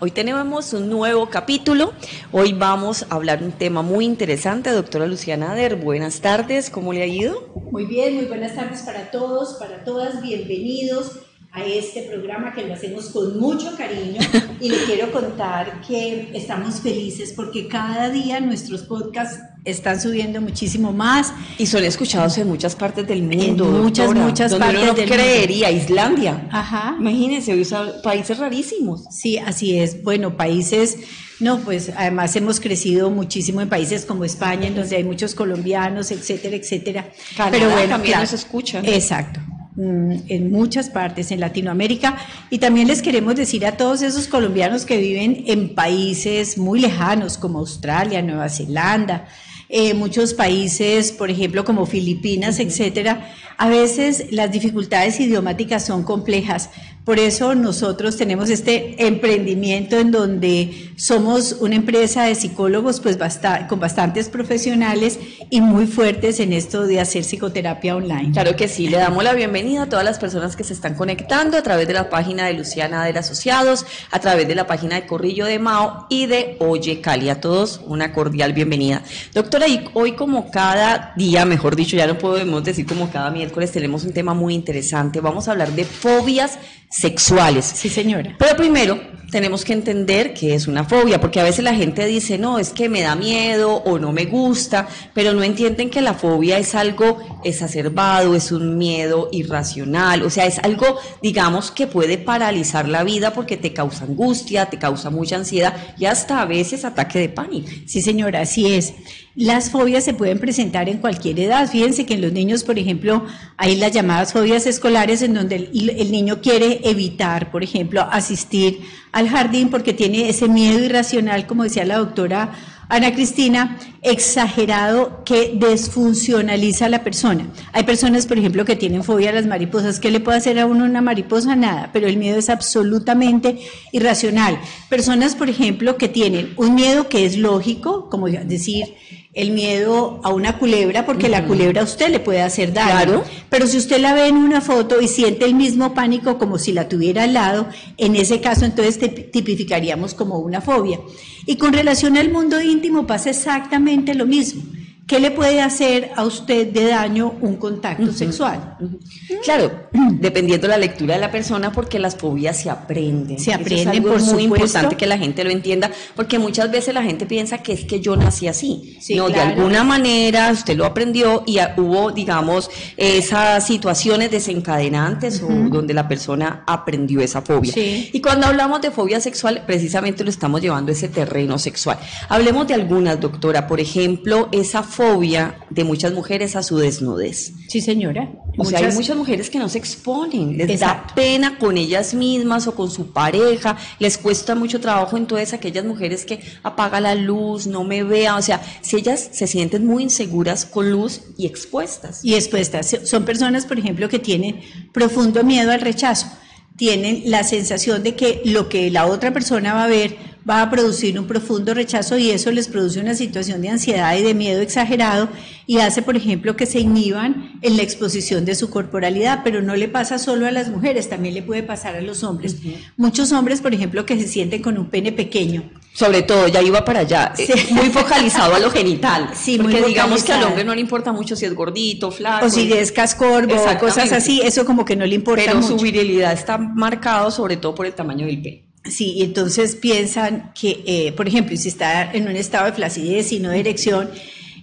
Hoy tenemos un nuevo capítulo. Hoy vamos a hablar un tema muy interesante. Doctora Luciana Ader, buenas tardes. ¿Cómo le ha ido? Muy bien, muy buenas tardes para todos, para todas. Bienvenidos a este programa que lo hacemos con mucho cariño y le quiero contar que estamos felices porque cada día nuestros podcasts están subiendo muchísimo más. Y son escuchados en muchas partes del mundo. En muchas, muchas donde partes uno no del creería, Islandia. Ajá. Imagínense, países rarísimos. Sí, así es. Bueno, países, no, pues además hemos crecido muchísimo en países como España, en donde hay muchos colombianos, etcétera, etcétera. Canadá también nos escuchan. Exacto mm, en muchas partes en Latinoamérica y también les queremos decir a todos esos colombianos que viven en países muy lejanos como Australia, Nueva Zelanda, eh, muchos países, por ejemplo, como Filipinas, etcétera, a veces las dificultades idiomáticas son complejas. Por eso nosotros tenemos este emprendimiento en donde somos una empresa de psicólogos pues basta con bastantes profesionales y muy fuertes en esto de hacer psicoterapia online. Claro que sí, le damos la bienvenida a todas las personas que se están conectando a través de la página de Luciana de Asociados, a través de la página de Corrillo de Mao y de Oye Cali. A todos una cordial bienvenida. Doctora, y hoy como cada día, mejor dicho, ya no podemos decir como cada miércoles, tenemos un tema muy interesante. Vamos a hablar de fobias sexuales. Sí, señora. Pero primero tenemos que entender que es una fobia, porque a veces la gente dice, no, es que me da miedo o no me gusta, pero no entienden que la fobia es algo exacerbado, es un miedo irracional, o sea, es algo, digamos, que puede paralizar la vida porque te causa angustia, te causa mucha ansiedad y hasta a veces ataque de pánico. Sí, señora, así es. Las fobias se pueden presentar en cualquier edad. Fíjense que en los niños, por ejemplo, hay las llamadas fobias escolares en donde el, niño quiere evitar, por ejemplo, asistir al jardín porque tiene ese miedo irracional, como decía la doctora Ana Cristina, exagerado que desfuncionaliza a la persona. Hay personas, por ejemplo, que tienen fobia a las mariposas. ¿Qué le puede hacer a uno una mariposa? Nada, pero el miedo es absolutamente irracional. Personas, por ejemplo, que tienen un miedo que es lógico, como decir, el miedo a una culebra, porque la culebra a usted le puede hacer daño. Claro. Pero si usted la ve en una foto y siente el mismo pánico como si la tuviera al lado, en ese caso entonces tipificaríamos como una fobia. Y con relación al mundo íntimo pasa exactamente lo mismo. ¿Qué le puede hacer a usted de daño un contacto uh -huh, sexual? Uh -huh. Claro, dependiendo de la lectura de la persona, porque las fobias se aprenden. Se aprenden, Eso es algo por muy supuesto. importante que la gente lo entienda, porque muchas veces la gente piensa que es que yo nací así. Sí, no, claro. de alguna manera usted lo aprendió y hubo, digamos, esas situaciones desencadenantes uh -huh. o donde la persona aprendió esa fobia. Sí. Y cuando hablamos de fobia sexual, precisamente lo estamos llevando a ese terreno sexual. Hablemos de algunas, doctora. Por ejemplo, esa fobia de muchas mujeres a su desnudez. Sí, señora. O sea, hay muchas mujeres que no se exponen, les Exacto. da pena con ellas mismas o con su pareja, les cuesta mucho trabajo entonces aquellas mujeres que apaga la luz, no me vean, o sea, si ellas se sienten muy inseguras con luz y expuestas. Y expuestas. Son personas, por ejemplo, que tienen profundo miedo al rechazo. Tienen la sensación de que lo que la otra persona va a ver va a producir un profundo rechazo y eso les produce una situación de ansiedad y de miedo exagerado y hace, por ejemplo, que se inhiban en la exposición de su corporalidad, pero no le pasa solo a las mujeres, también le puede pasar a los hombres. Uh -huh. Muchos hombres, por ejemplo, que se sienten con un pene pequeño. Sobre todo, ya iba para allá, sí. eh, muy focalizado a lo genital. Sí, porque muy digamos que al hombre no le importa mucho si es gordito, flaco. O si es cascorbo, cosas así, eso como que no le importa Pero mucho. su virilidad está marcado sobre todo por el tamaño del pene. Sí, entonces piensan que, eh, por ejemplo, si está en un estado de flacidez y no de erección,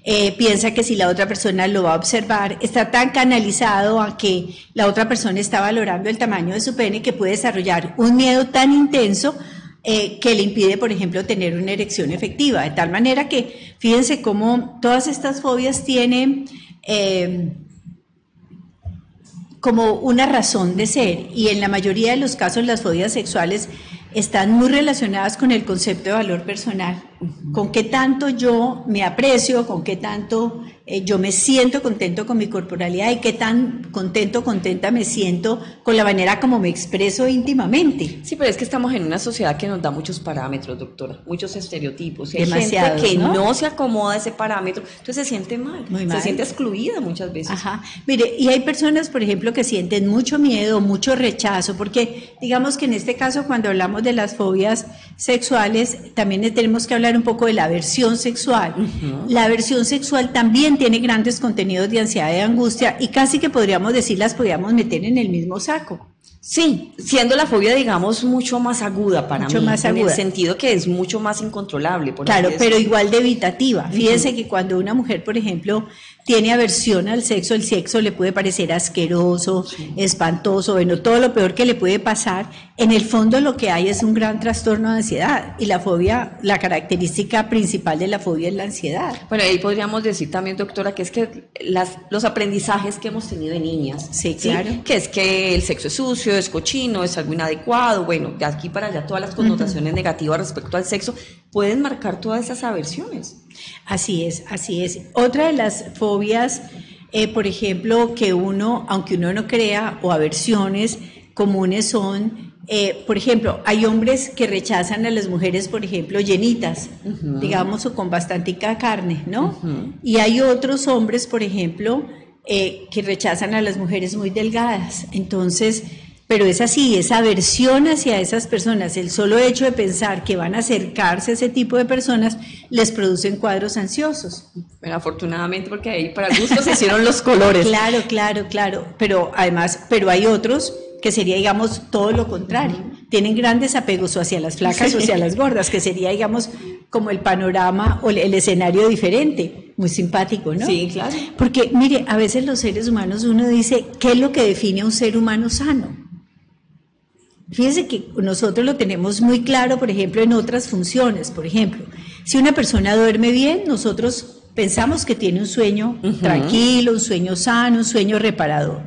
eh, piensa que si la otra persona lo va a observar, está tan canalizado a que la otra persona está valorando el tamaño de su pene que puede desarrollar un miedo tan intenso eh, que le impide, por ejemplo, tener una erección efectiva. De tal manera que, fíjense cómo todas estas fobias tienen eh, como una razón de ser y en la mayoría de los casos las fobias sexuales están muy relacionadas con el concepto de valor personal. con qué tanto yo me aprecio, con qué tanto eh, yo me siento contento con mi corporalidad y qué tan contento, contenta me siento con la manera como me expreso íntimamente. Sí, pero es que estamos en una sociedad que nos da muchos parámetros, doctora, muchos estereotipos. Y hay gente que ¿no? se acomoda a ese parámetro, entonces se siente mal, se siente excluida muchas veces. Ajá. Mire, y hay personas, por ejemplo, que sienten mucho miedo, mucho rechazo, porque digamos que en este caso, cuando hablamos de las fobias sexuales, también tenemos que hablar un poco de la aversión sexual. La aversión sexual también tiene grandes contenidos de ansiedad y angustia y casi que podríamos decir las podríamos meter en el mismo saco. Sí, siendo la fobia, digamos, mucho más aguda para mucho más aguda. en el sentido que es mucho más incontrolable. claro, pero igual de evitativa. Fíjense que cuando una mujer, por ejemplo, tiene aversión al sexo, el sexo le puede parecer asqueroso, espantoso, bueno, todo lo peor que le puede pasar. En el fondo lo que hay es un gran trastorno de ansiedad y la fobia, la característica principal de la fobia es la ansiedad. Bueno, ahí podríamos decir también, doctora, que es que las, los aprendizajes que hemos tenido de niñas, sí, claro. que es que el sexo es sucio, es cochino, es algo inadecuado, bueno, de aquí para allá todas las connotaciones negativas respecto al sexo pueden marcar todas esas aversiones. Así es, así es. Otra de las fobias, eh, por ejemplo, que uno, aunque uno no crea, o aversiones comunes son, eh, por ejemplo, hay hombres que rechazan a las mujeres, por ejemplo, llenitas, digamos, o con bastante carne, ¿no? Y hay otros hombres, por ejemplo, eh, que rechazan a las mujeres muy delgadas. Entonces, pero es así, esa aversión hacia esas personas, el solo hecho de pensar que van a acercarse a ese tipo de personas, les producen cuadros ansiosos. Bueno, afortunadamente, porque ahí para gusto se hicieron los colores. Claro, claro, claro. Pero además, pero hay otros que sería, digamos, todo lo contrario. Tienen grandes apegos hacia las flacas o hacia las gordas, que sería, digamos, como el panorama o el escenario diferente. Muy simpático, ¿no? Sí, claro. Porque, mire, a veces los seres humanos uno dice, ¿qué es lo que define a un ser humano sano? Fíjense que nosotros lo tenemos muy claro, por ejemplo, en otras funciones. Por ejemplo, si una persona duerme bien, nosotros pensamos que tiene un sueño tranquilo, un sueño sano, un sueño reparador.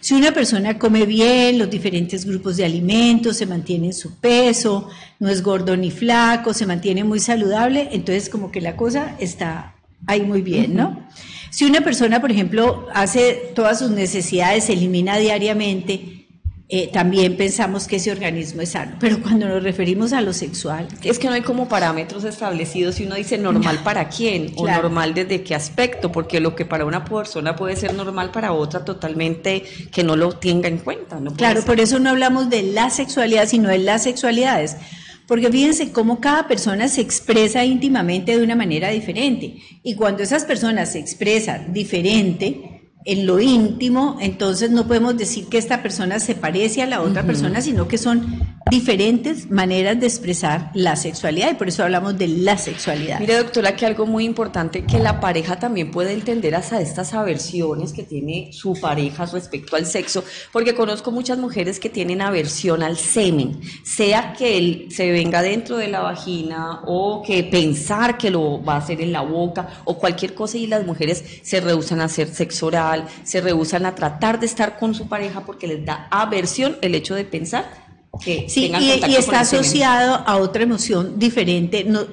Si una persona come bien, los diferentes grupos de alimentos, se mantiene en su peso, no es gordo ni flaco, se mantiene muy saludable, entonces como que la cosa está ahí muy bien, ¿no? Si una persona, por ejemplo, hace todas sus necesidades, se elimina diariamente, eh, también pensamos que ese organismo es sano. Pero cuando nos referimos a lo sexual... Es que no hay como parámetros establecidos y uno dice normal para quién o normal desde qué aspecto, porque lo que para una persona puede ser normal para otra totalmente que no lo tenga en cuenta. ¿no? Claro, por eso no hablamos de la sexualidad, sino de las sexualidades. Porque fíjense cómo cada persona se expresa íntimamente de una manera diferente. Y cuando esas personas se expresan diferente, en lo íntimo, entonces no podemos decir que esta persona se parece a la otra persona, sino que son diferentes maneras de expresar la sexualidad y por eso hablamos de la sexualidad. Mire, doctora, que algo muy importante que la pareja también puede entender hasta estas aversiones que tiene su pareja respecto al sexo, porque conozco muchas mujeres que tienen aversión al semen, sea que él se venga dentro de la vagina o que pensar que lo va a hacer en la boca o cualquier cosa y las mujeres se rehusan a hacer sexo oral se rehusan a tratar de estar con su pareja porque les da aversión el hecho de pensar que sí, y, y está asociado a otra emoción diferente. No,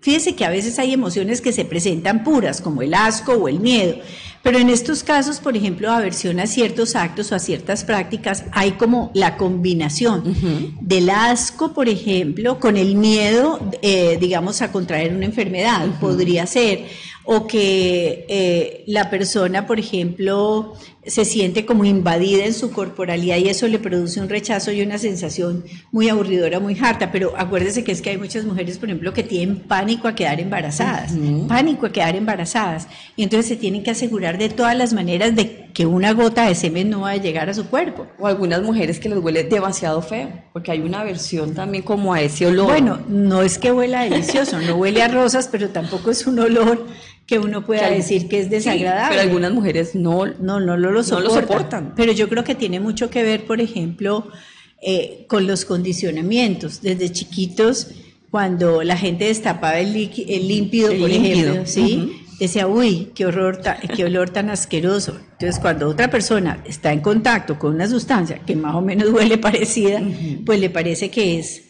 fíjese que a veces hay emociones que se presentan puras, como el asco o el miedo, pero en estos casos, por ejemplo, aversión a ciertos actos o a ciertas prácticas, hay como la combinación del asco, por ejemplo, con el miedo, eh, digamos, a contraer una enfermedad, podría ser, o que eh, la persona, por ejemplo, se siente como invadida en su corporalidad y eso le produce un rechazo y una sensación muy aburridora, muy harta. Pero acuérdese que es que hay muchas mujeres, por ejemplo, que tienen pánico a quedar embarazadas, pánico a quedar embarazadas. Y entonces se tienen que asegurar de todas las maneras de que una gota de semen no va a llegar a su cuerpo. O algunas mujeres que les huele demasiado feo, porque hay una versión también como a ese olor. Bueno, no es que huela delicioso, no huele a rosas, pero tampoco es un olor que uno pueda decir que es desagradable. pero algunas mujeres no, no, no, lo, soportan. Pero yo creo que tiene mucho que ver, por ejemplo, eh, con los condicionamientos. Desde chiquitos, cuando la gente destapaba el, el límpido, por ejemplo, ¿sí? Decía, uy, qué, horror qué olor tan asqueroso. Entonces, cuando otra persona está en contacto con una sustancia que más o menos huele parecida, pues le parece que es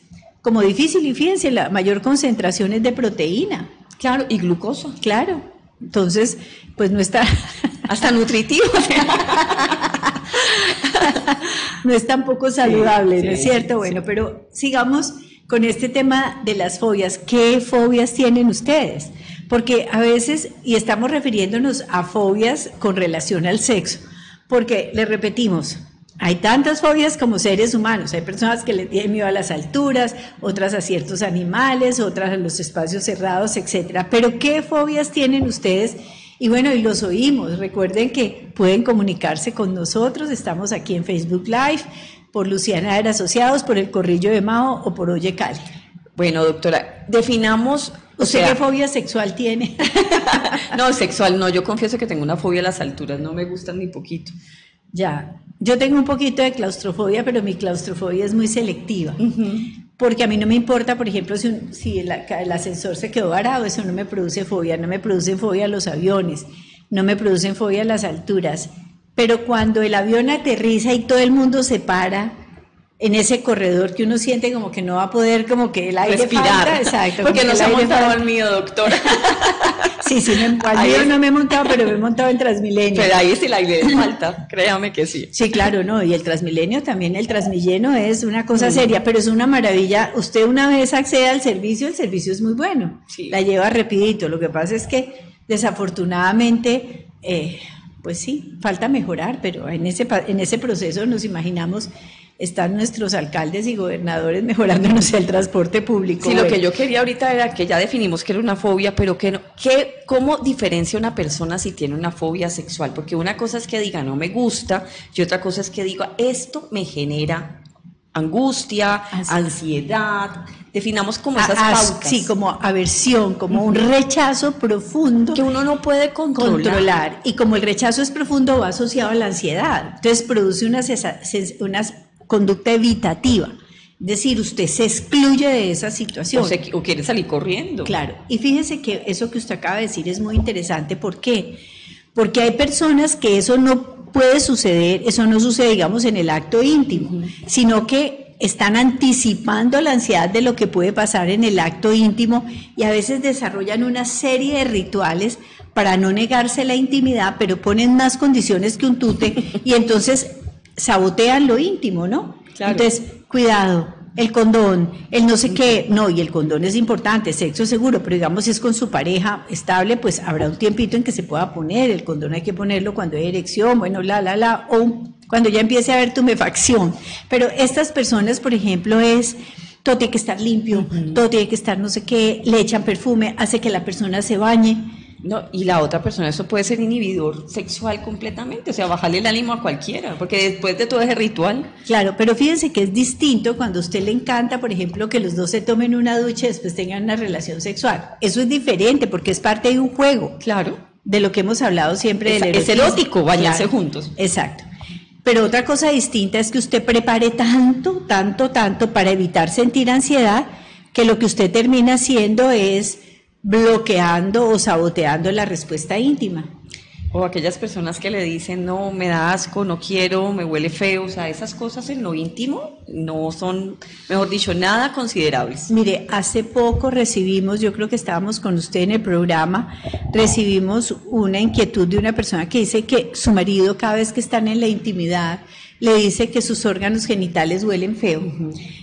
como difícil y fíjense, la mayor concentración es de proteína. Claro, y glucosa. Claro. Entonces, pues no está... Hasta nutritivo. no es tampoco saludable, ¿no es cierto? Bueno, pero sigamos con este tema de las fobias. ¿Qué fobias tienen ustedes? Porque a veces, y estamos refiriéndonos a fobias con relación al sexo, porque le repetimos, hay tantas fobias como seres humanos. Hay personas que le tienen miedo a las alturas, otras a ciertos animales, otras a los espacios cerrados, etcétera. Pero ¿qué fobias tienen ustedes? Y bueno, y los oímos. Recuerden que pueden comunicarse con nosotros. Estamos aquí en Facebook Live, por Luciana de Asociados, por el Corrillo de Mao o por Oye Cali. Bueno, doctora, definamos. ¿Usted qué fobia sexual tiene? no, sexual no. Yo confieso que tengo una fobia a las alturas. No me gustan ni poquito. Ya. Yo tengo un poquito de claustrofobia, pero mi claustrofobia es muy selectiva. Porque a mí no me importa, por ejemplo, si, si el, ascensor se quedó varado, eso no me produce fobia. No me produce fobia los aviones, no me producen fobia las alturas. Pero cuando el avión aterriza y todo el mundo se para, en ese corredor que uno siente como que no va a poder como que el aire respirar. exacto porque no se ha montado al mío doctor. Sí sí me, al mío no me he montado pero me he montado en Transmilenio. Pero ahí sí el aire falta créame que sí. Sí claro no y el Transmilenio también el Transmilleno es una cosa seria pero es una maravilla. Usted una vez accede al servicio el servicio es muy bueno. La lleva rapidito lo que pasa es que desafortunadamente eh, pues sí falta mejorar pero en ese en ese proceso nos imaginamos están nuestros alcaldes y gobernadores mejorándonos el transporte público. Sí, lo que yo quería ahorita era que ya definimos que era una fobia, pero que, no, que ¿cómo diferencia una persona si tiene una fobia sexual? Porque una cosa es que diga no me gusta y otra cosa es que diga esto me genera angustia, ansiedad. Definamos como esas pautas. Sí, como aversión, como un rechazo profundo. Que uno no puede controlar. controlar. Y como el rechazo es profundo, va asociado a la ansiedad. Entonces produce unas conducta evitativa. Es decir, usted se excluye de esa situación. O, quiere salir corriendo. Claro. Y fíjese que eso que usted acaba de decir es muy interesante. ¿Por qué? Porque hay personas que eso no puede suceder, eso no sucede, digamos, en el acto íntimo, sino que están anticipando la ansiedad de lo que puede pasar en el acto íntimo y a veces desarrollan una serie de rituales para no negarse la intimidad, pero ponen más condiciones que un tute y entonces sabotean lo íntimo, ¿no? Entonces, cuidado, el condón, el no sé qué, no, y el condón es importante, sexo seguro, pero digamos si es con su pareja estable, pues habrá un tiempito en que se pueda poner, el condón hay que ponerlo cuando hay erección, bueno, la, la, la, o cuando ya empiece a haber tumefacción. Pero estas personas, por ejemplo, es todo tiene que estar limpio, todo tiene que estar no sé qué, le echan perfume, hace que la persona se bañe. No, y la otra persona, eso puede ser inhibidor sexual completamente, o sea, bajarle el ánimo a cualquiera, porque después de todo ese ritual. Claro, pero fíjense que es distinto cuando a usted le encanta, por ejemplo, que los dos se tomen una ducha y después tengan una relación sexual. Eso es diferente porque es parte de un juego. Claro. De lo que hemos hablado siempre del Es erótico bañarse juntos. Exacto. Pero otra cosa distinta es que usted prepare tanto, tanto, tanto para evitar sentir ansiedad, que lo que usted termina haciendo es bloqueando o saboteando la respuesta íntima. O aquellas personas que le dicen, no, me da asco, no quiero, me huele feo, o sea, esas cosas en lo íntimo no son, mejor dicho, nada considerables. Mire, hace poco recibimos, yo creo que estábamos con usted en el programa, recibimos una inquietud de una persona que dice que su marido cada vez que están en la intimidad, le dice que sus órganos genitales huelen feo.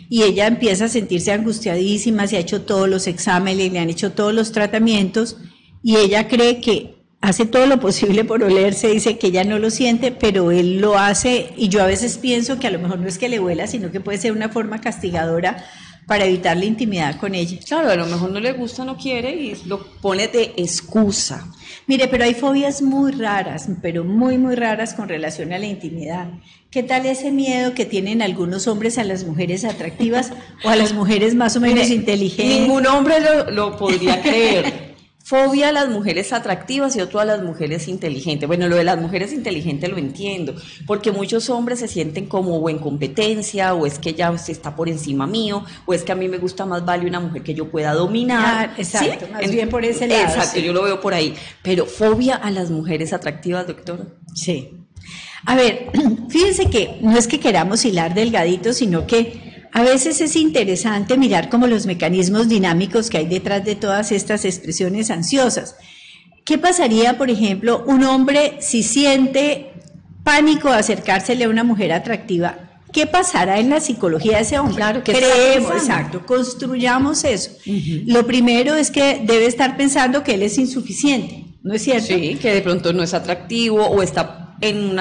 Y ella empieza a sentirse angustiadísima, se ha hecho todos los exámenes, le han hecho todos los tratamientos, y ella cree que hace todo lo posible por olerse, dice que ella no lo siente, pero él lo hace, y yo a veces pienso que a lo mejor no es que le huela, sino que puede ser una forma castigadora para evitar la intimidad con ella. Claro, a lo mejor no le gusta, no quiere y lo pone de excusa. Mire, pero hay fobias muy raras, pero muy, muy raras con relación a la intimidad. ¿Qué tal ese miedo que tienen algunos hombres a las mujeres atractivas o a las mujeres más o menos inteligentes? Ningún hombre lo, podría creer. Fobia a las mujeres atractivas y otro a las mujeres inteligentes. Bueno, lo de las mujeres inteligentes lo entiendo, porque muchos hombres se sienten como o en competencia, o es que ella está por encima mío, o es que a mí me gusta más vale una mujer que yo pueda dominar. Ah, exacto, más bien por ese lado. Exacto, yo lo veo por ahí. Pero fobia a las mujeres atractivas, doctora. Sí. A ver, fíjense que no es que queramos hilar delgadito, sino que a veces es interesante mirar como los mecanismos dinámicos que hay detrás de todas estas expresiones ansiosas. ¿Qué pasaría, por ejemplo, un hombre si siente pánico de acercársele a una mujer atractiva? ¿Qué pasará en la psicología de ese hombre? Claro, que creemos, exacto, construyamos eso. Lo primero es que debe estar pensando que él es insuficiente, ¿no es cierto? Sí, que de pronto no es atractivo o está en un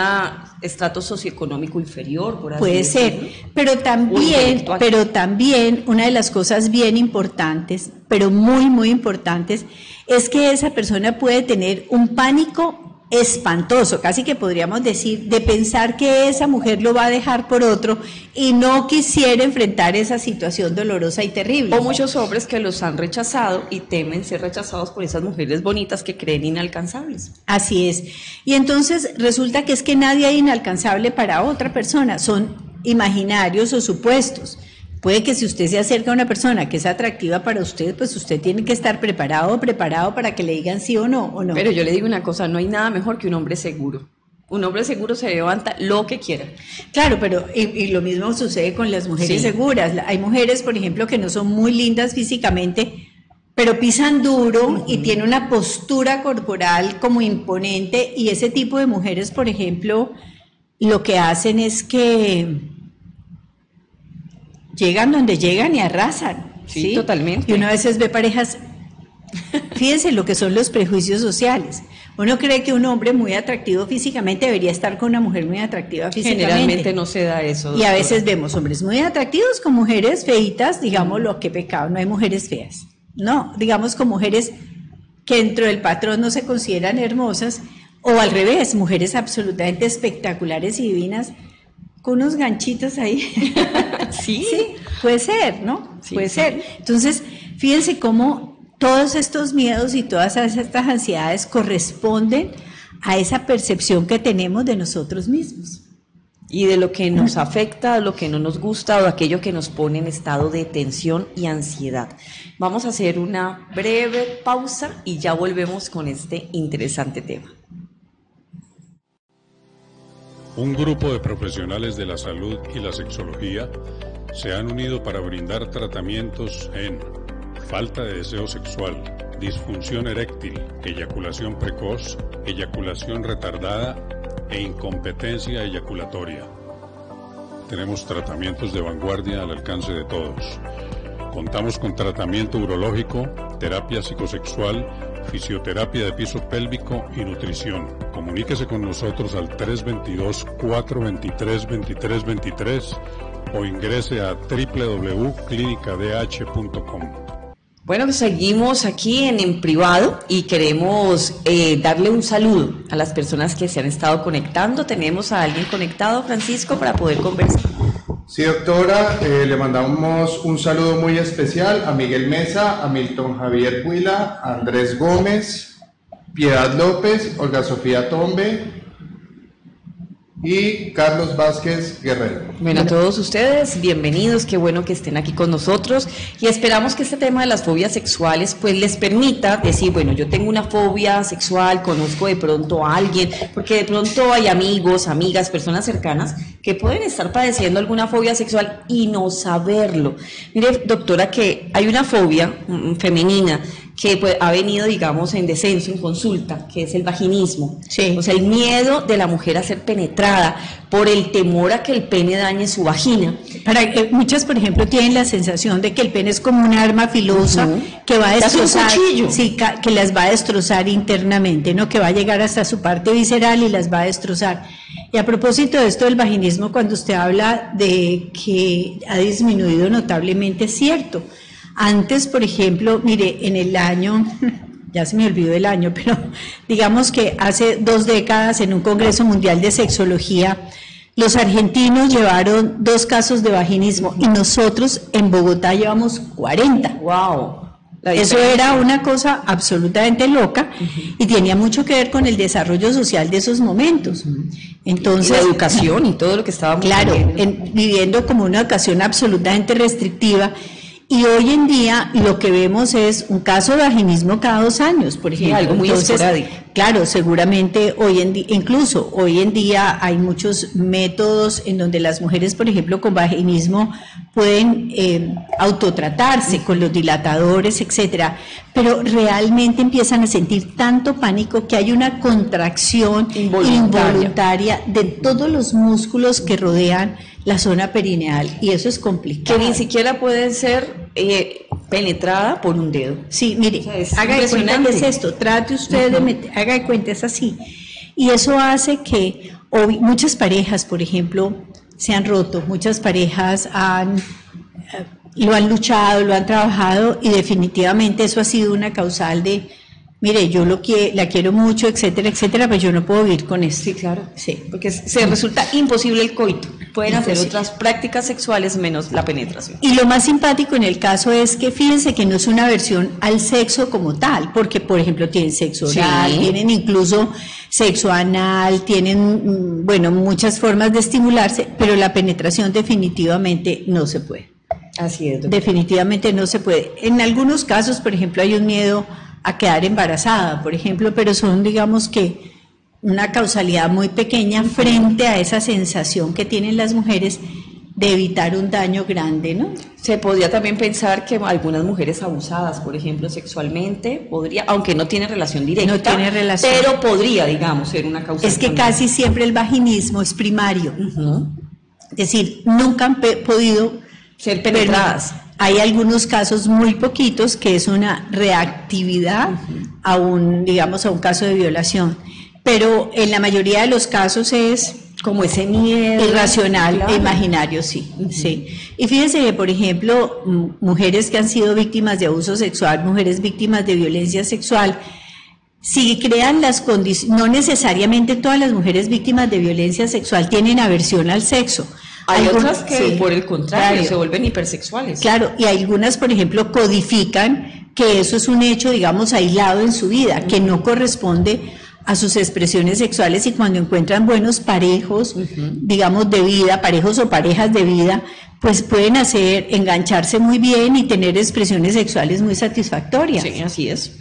estrato socioeconómico inferior, por así Puede ser, pero también, pero también una de las cosas bien importantes, pero muy, muy importantes, es que esa persona puede tener un pánico espantoso, casi que podríamos decir, de pensar que esa mujer lo va a dejar por otro y no quisiera enfrentar esa situación dolorosa y terrible. O muchos hombres que los han rechazado y temen ser rechazados por esas mujeres bonitas que creen inalcanzables. Así es. Y entonces resulta que es que nadie es inalcanzable para otra persona, son imaginarios o supuestos. Puede que si usted se acerca a una persona que es atractiva para usted, pues usted tiene que estar preparado preparado para que le digan sí o no, o no. Pero yo le digo una cosa, no hay nada mejor que un hombre seguro. Un hombre seguro se levanta lo que quiera. Claro, pero y, lo mismo sucede con las mujeres seguras. Hay mujeres, por ejemplo, que no son muy lindas físicamente, pero pisan duro y tienen una postura corporal como imponente y ese tipo de mujeres, por ejemplo, lo que hacen es que llegan donde llegan y arrasan. Sí, totalmente. Y uno a veces ve parejas, fíjense lo que son los prejuicios sociales. Uno cree que un hombre muy atractivo físicamente debería estar con una mujer muy atractiva físicamente. Generalmente no se da eso. Y a veces vemos hombres muy atractivos con mujeres feitas, digamos lo que pecado, no hay mujeres feas. No, digamos con mujeres que dentro del patrón no se consideran hermosas, o al revés, mujeres absolutamente espectaculares y divinas, con unos ganchitos ahí. ¿Sí? puede ser, ¿no? puede ser. Entonces, fíjense cómo todos estos miedos y todas estas ansiedades corresponden a esa percepción que tenemos de nosotros mismos. Y de lo que nos afecta, lo que no nos gusta o aquello que nos pone en estado de tensión y ansiedad. Vamos a hacer una breve pausa y ya volvemos con este interesante tema. Un grupo de profesionales de la salud y la sexología se han unido para brindar tratamientos en falta de deseo sexual, disfunción eréctil, eyaculación precoz, eyaculación retardada e incompetencia eyaculatoria. Tenemos tratamientos de vanguardia al alcance de todos. Contamos con tratamiento urológico, terapia psicosexual, fisioterapia de piso pélvico y nutrición. Comuníquese con nosotros al 322-423-2323 o ingrese a www.clinicadh.com. Bueno, pues seguimos aquí en, en privado y queremos eh, darle un saludo a las personas que se han estado conectando. Tenemos a alguien conectado, Francisco, para poder conversar. Sí, doctora, eh, le mandamos un saludo muy especial a Miguel Mesa, a Milton Javier Huila, a Andrés Gómez, Piedad López, Olga Sofía Tombe, y Carlos Vázquez Guerrero. Bueno, a todos ustedes, bienvenidos, qué bueno que estén aquí con nosotros y esperamos que este tema de las fobias sexuales pues les permita decir, bueno, yo tengo una fobia sexual, conozco de pronto a alguien, porque de pronto hay amigos, amigas, personas cercanas que pueden estar padeciendo alguna fobia sexual y no saberlo. Mire, doctora, que hay una fobia mm, femenina que pues, ha venido, digamos, en descenso, en consulta, que es el vaginismo. Sí. O sea, el miedo de la mujer a ser penetrada por el temor a que el pene dañe su vagina. Para que muchas, por ejemplo, tienen la sensación de que el pene es como un arma filosa que va a destrozar, sí, que las va a destrozar internamente, no que va a llegar hasta su parte visceral y las va a destrozar. Y a propósito de esto del vaginismo, cuando usted habla de que ha disminuido notablemente, es cierto. Antes, por ejemplo, mire, en el año, ya se me olvidó el año, pero digamos que hace dos décadas en un Congreso Mundial de Sexología, los argentinos llevaron dos casos de vaginismo y nosotros en Bogotá llevamos 40. ¡Wow! Eso era una cosa absolutamente loca y tenía mucho que ver con el desarrollo social de esos momentos. Entonces, la educación y todo lo que estábamos Claro, viviendo como una educación absolutamente restrictiva y hoy en día lo que vemos es un caso de vaginismo cada dos años, por ejemplo. algo muy esporádico. Claro, seguramente hoy en día, incluso hoy en día hay muchos métodos en donde las mujeres, por ejemplo, con vaginismo pueden eh, autotratarse con los dilatadores, etcétera, pero realmente empiezan a sentir tanto pánico que hay una contracción involuntaria, de todos los músculos que rodean la zona perineal y eso es complicado. Que ni siquiera puede ser eh, penetrada por un dedo. Sí, mire, haga de cuenta que es esto, trate usted de meter, haga de cuenta, es así. Y eso hace que muchas parejas, por ejemplo, se han roto, muchas parejas han, eh, lo han luchado, lo han trabajado y definitivamente eso ha sido una causal de mire, yo lo que, la quiero mucho, etcétera, etcétera, pero yo no puedo vivir con esto. Sí, claro. Sí. Porque se resulta imposible el coito. Pueden hacer otras prácticas sexuales menos la penetración. Y lo más simpático en el caso es que fíjense que no es una versión al sexo como tal, porque por ejemplo tienen sexo oral, tienen incluso sexo anal, tienen, mm, bueno, muchas formas de estimularse, pero la penetración definitivamente no se puede. Así es. Definitivamente no se puede. En algunos casos, por ejemplo, hay un miedo a quedar embarazada, por ejemplo, pero son, digamos que, una causalidad muy pequeña frente a esa sensación que tienen las mujeres de evitar un daño grande, ¿no? Se podría también pensar que algunas mujeres abusadas, por ejemplo, sexualmente, podría, aunque no tiene relación directa, no tiene relación. pero podría, digamos, ser una causa. Es que casi siempre el vaginismo es primario. Es decir, nunca han podido ser penetradas. Hay algunos casos muy poquitos que es una reactividad a un, digamos, a un caso de violación. Pero en la mayoría de los casos es como ese miedo irracional e imaginario, sí, sí. Y fíjense que, por ejemplo, mujeres que han sido víctimas de abuso sexual, mujeres víctimas de violencia sexual, si crean las condiciones, no necesariamente todas las mujeres víctimas de violencia sexual tienen aversión al sexo. Hay otras que, por el contrario, se vuelven hipersexuales. Claro, y algunas, por ejemplo, codifican que eso es un hecho, digamos, aislado en su vida, que no corresponde a sus expresiones sexuales y cuando encuentran buenos parejos, digamos, de vida, parejos o parejas de vida, pues pueden hacer, engancharse muy bien y tener expresiones sexuales muy satisfactorias. Sí, así es.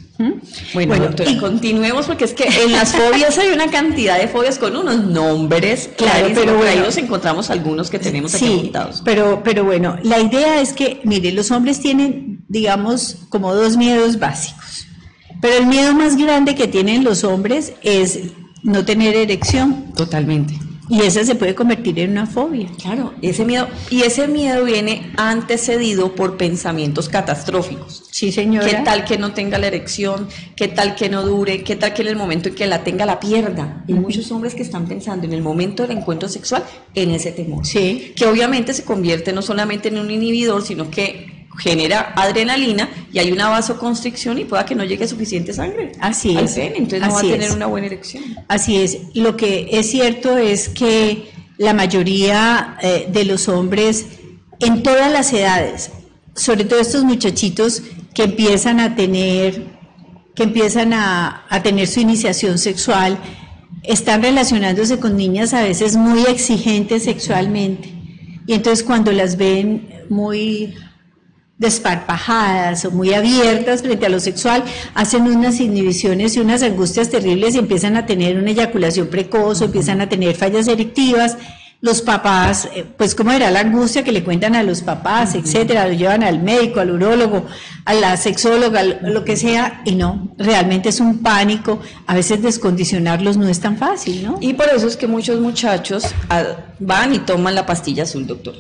Bueno, doctora, y continuemos porque es que en las fobias hay una cantidad de fobias con unos nombres, claro, pero bueno, ahí nos encontramos algunos que tenemos aquí sí, Pero, pero bueno, la idea es que, mire, los hombres tienen, digamos, como dos miedos básicos. Pero el miedo más grande que tienen los hombres es no tener erección. Totalmente. Y esa se puede convertir en una fobia. Claro, ese miedo. Y ese miedo viene antecedido por pensamientos catastróficos. Sí, señora. ¿Qué tal que no tenga la erección? ¿Qué tal que no dure? ¿Qué tal que en el momento en que la tenga la pierda? Hay muchos hombres que están pensando en el momento del encuentro sexual en ese temor. Sí. Que obviamente se convierte no solamente en un inhibidor, sino que genera adrenalina y hay una vasoconstricción y pueda que no llegue suficiente sangre Así es. entonces no va a tener una buena erección. Así es. Lo que es cierto es que la mayoría eh, de los hombres en todas las edades, sobre todo estos muchachitos que empiezan a tener, que empiezan a, a tener su iniciación sexual, están relacionándose con niñas a veces muy exigentes sexualmente. Y entonces cuando las ven muy desparpajadas o muy abiertas frente a lo sexual, hacen unas inhibiciones y unas angustias terribles y empiezan a tener una eyaculación precoz o empiezan a tener fallas erectivas. Los papás, eh, pues cómo era la angustia que le cuentan a los papás, etcétera, lo llevan al médico, al urólogo, a la sexóloga, lo que sea, y no, realmente es un pánico. A veces descondicionarlos no es tan fácil, ¿no? Y por eso es que muchos muchachos ah, van y toman la pastilla azul, doctor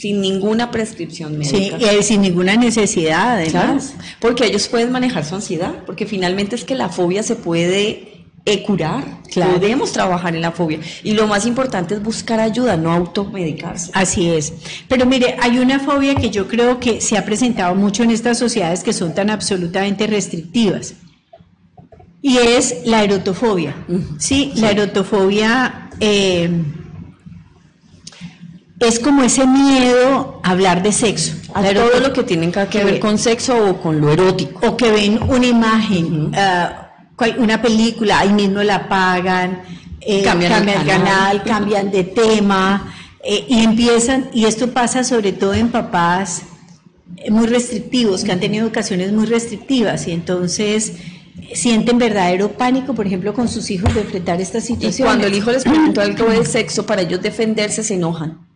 sin ninguna prescripción médica. Sí, y sin ninguna necesidad, además. porque ellos pueden manejar su ansiedad, porque finalmente es que la fobia se puede eh, curar, podemos trabajar en la fobia. Y lo más importante es buscar ayuda, no automedicarse. Así es. Pero mire, hay una fobia que yo creo que se ha presentado mucho en estas sociedades que son tan absolutamente restrictivas. Y es la erotofobia. Sí, la erotofobia... Eh, es como ese miedo a hablar de sexo. A todo lo que tiene que, ver con sexo o con lo erótico. O que ven una imagen, ah, una película, ahí mismo la pagan, eh, cambian, el canal, cambian de tema eh, y empiezan, y esto pasa sobre todo en papás eh, muy restrictivos, que han tenido educaciones muy restrictivas y entonces sienten verdadero pánico, por ejemplo, con sus hijos de enfrentar esta situación. Y cuando el hijo les preguntó algo del sexo, para ellos defenderse se enojan.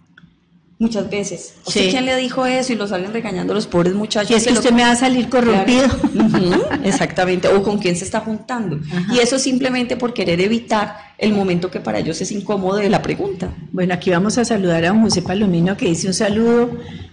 Muchas veces. ¿Usted Sí. quién le dijo eso? Y lo salen regañando los pobres muchachos. Y es que lo- usted me va a salir corrompido. Exactamente, o con quién se está juntando. Ajá. Y eso simplemente por querer evitar el momento que para ellos es incómodo de la pregunta. Bueno, aquí vamos a saludar a don José Palomino que dice un saludo,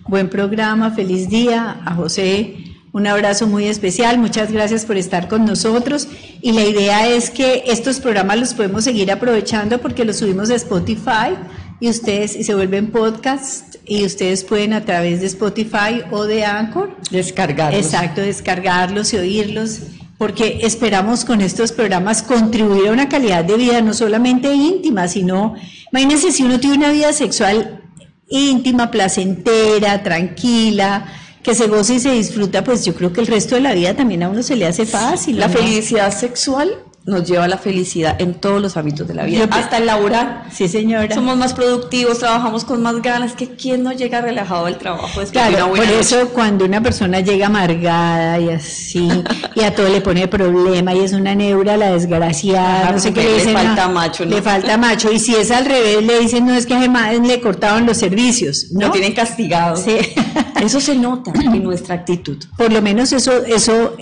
buen programa, feliz día. A José un abrazo muy especial, muchas gracias por estar con nosotros. Y la idea es que estos programas los podemos seguir aprovechando porque los subimos a Spotify y ustedes y se vuelven podcast y ustedes pueden a través de Spotify o de Anchor Descargarlos. Exacto, descargarlos y oírlos, porque esperamos con estos programas contribuir a una calidad de vida no solamente íntima, sino, imagínense si uno tiene una vida sexual íntima, placentera, tranquila, que se goza y se disfruta, pues yo creo que el resto de la vida también a uno se le hace fácil. La ¿no? felicidad sexual nos lleva a la felicidad en todos los ámbitos de la vida, Yo hasta el laboral. Sí, señora. Somos más productivos, trabajamos con más ganas. que ¿Quién no llega relajado del trabajo después de una Claro, buena por noche? eso cuando una persona llega amargada y así, y a todo le pone problema y es una neura la desgraciada, Ajá, no sé qué le falta no, macho, ¿no? Le falta macho. Y si es al revés, le dicen, no, es que a Gemma le cortaban los servicios. Lo ¿no? tienen castigado. Sí. Eso se nota en nuestra actitud. Por lo menos eso, eso,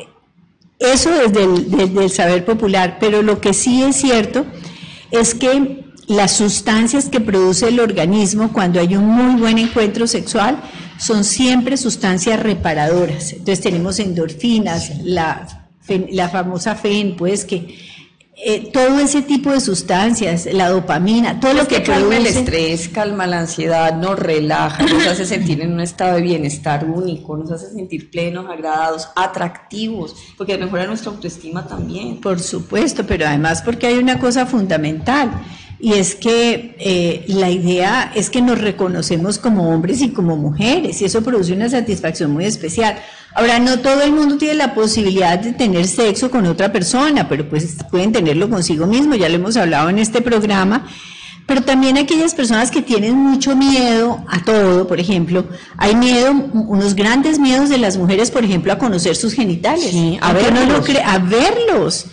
eso desde el, saber popular. Pero lo que sí es cierto es que las sustancias que produce el organismo cuando hay un muy buen encuentro sexual son siempre sustancias reparadoras. Entonces tenemos endorfinas, la famosa FEN, pues que eh, todo ese tipo de sustancias, la dopamina, todo lo Lo que, que calma el produce- estrés, calma la ansiedad, nos relaja, nos hace sentir en un estado de bienestar único, nos hace sentir plenos, agradados, atractivos, porque mejora nuestra autoestima también. Por supuesto, pero además porque hay una cosa fundamental y es que eh, la idea es que nos reconocemos como hombres y como mujeres y eso produce una satisfacción muy especial. Ahora, no todo el mundo tiene la posibilidad de tener sexo con otra persona, pero pues pueden tenerlo consigo mismo, ya lo hemos hablado en este programa. Pero también aquellas personas que tienen mucho miedo a todo, por ejemplo, hay miedo, unos grandes miedos de las mujeres, por ejemplo, a conocer sus genitales, Sí, a no a verlos.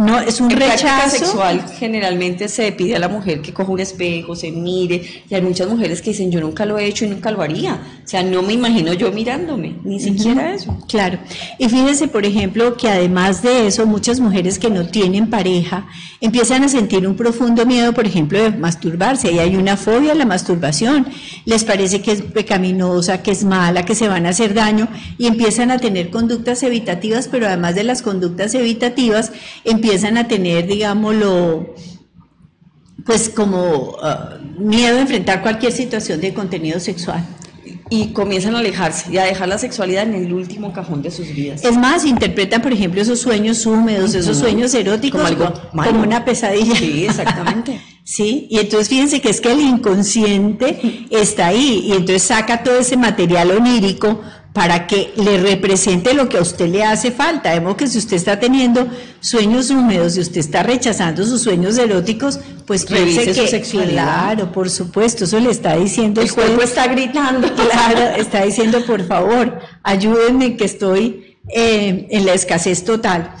No, es un En rechazo. sexual generalmente se pide a la mujer que coja un espejo, se mire, y hay muchas mujeres que dicen yo nunca lo he hecho y nunca lo haría. O sea, no me imagino yo mirándome, ni siquiera eso. Claro. Y fíjense, por ejemplo, que además de eso, muchas mujeres que no tienen pareja empiezan a sentir un profundo miedo, por ejemplo, de masturbarse. Y hay una fobia a la masturbación. Les parece que es pecaminosa, que es mala, que se van a hacer daño y empiezan a tener conductas evitativas, pero además de las conductas evitativas, empiezan a tener, digámoslo, pues como ah, miedo a enfrentar cualquier situación de contenido sexual. Y comienzan a alejarse y a dejar la sexualidad en el último cajón de sus vidas. Es más, interpretan, por ejemplo, esos sueños húmedos, esos sueños eróticos Como algo como una pesadilla. Sí, exactamente. Sí, y entonces fíjense que es que el inconsciente está ahí y entonces saca todo ese material onírico para que le represente lo que a usted le hace falta. De modo que si usted está teniendo sueños húmedos y usted está rechazando sus sueños eróticos, pues Revise piense su que, sexualidad. claro, por supuesto, eso le está diciendo El usted- cuerpo está gritando. Claro, está diciendo, por favor, ayúdenme que estoy eh, en la escasez total.